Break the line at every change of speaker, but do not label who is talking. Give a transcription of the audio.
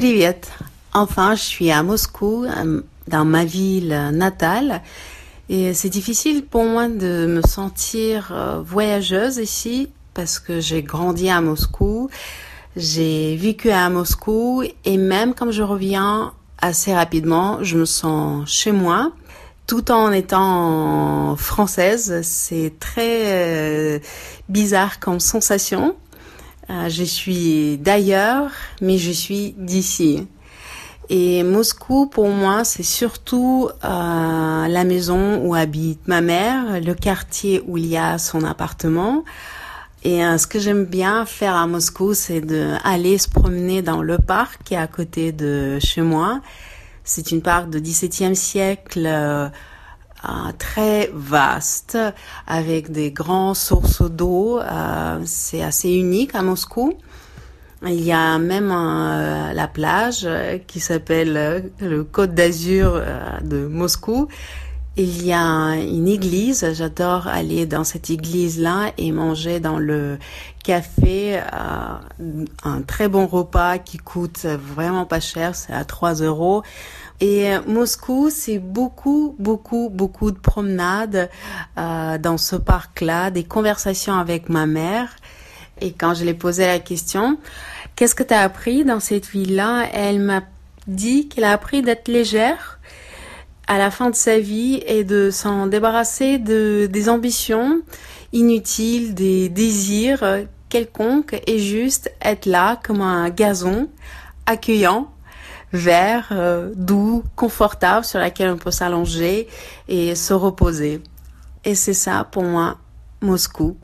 Привет. Enfin, je suis à Moscou, euh, dans ma ville natale. Et c'est difficile pour moi de me sentir euh, voyageuse ici parce que j'ai grandi à Moscou, j'ai vécu à Moscou et même quand je reviens assez rapidement, je me sens chez moi tout en étant française. C'est très euh, bizarre comme sensation. Euh, je suis d'ailleurs, mais je suis d'ici. Et Moscou, pour moi, c'est surtout euh, la maison où habite ma mère, le quartier où il y a son appartement. Et euh, ce que j'aime bien faire à Moscou, c'est d'aller se promener dans le parc qui est à côté de chez moi. C'est une parc de 17e siècle euh, très vaste avec des grands sources d'eau. Euh, c'est assez unique à Moscou. Il y a même euh, la plage qui s'appelle euh, le Côte d'Azur de Moscou. Il y a une église, j'adore aller dans cette église-là et manger dans le café un très bon repas qui coûte vraiment pas cher, c'est à 3 euros. Et Moscou, c'est beaucoup, beaucoup, beaucoup de promenades euh, dans ce parc-là, des conversations avec ma mère. Et quand je lui ai posé la question, qu'est-ce que tu as appris dans cette ville-là? Elle m'a dit qu'elle a appris d'être légère à la fin de sa vie et de s'en débarrasser de des ambitions inutiles, des désirs quelconques et juste être là comme un gazon accueillant vert, euh, doux, confortable sur laquelle on peut s'allonger et se reposer. Et c'est ça pour moi, Moscou.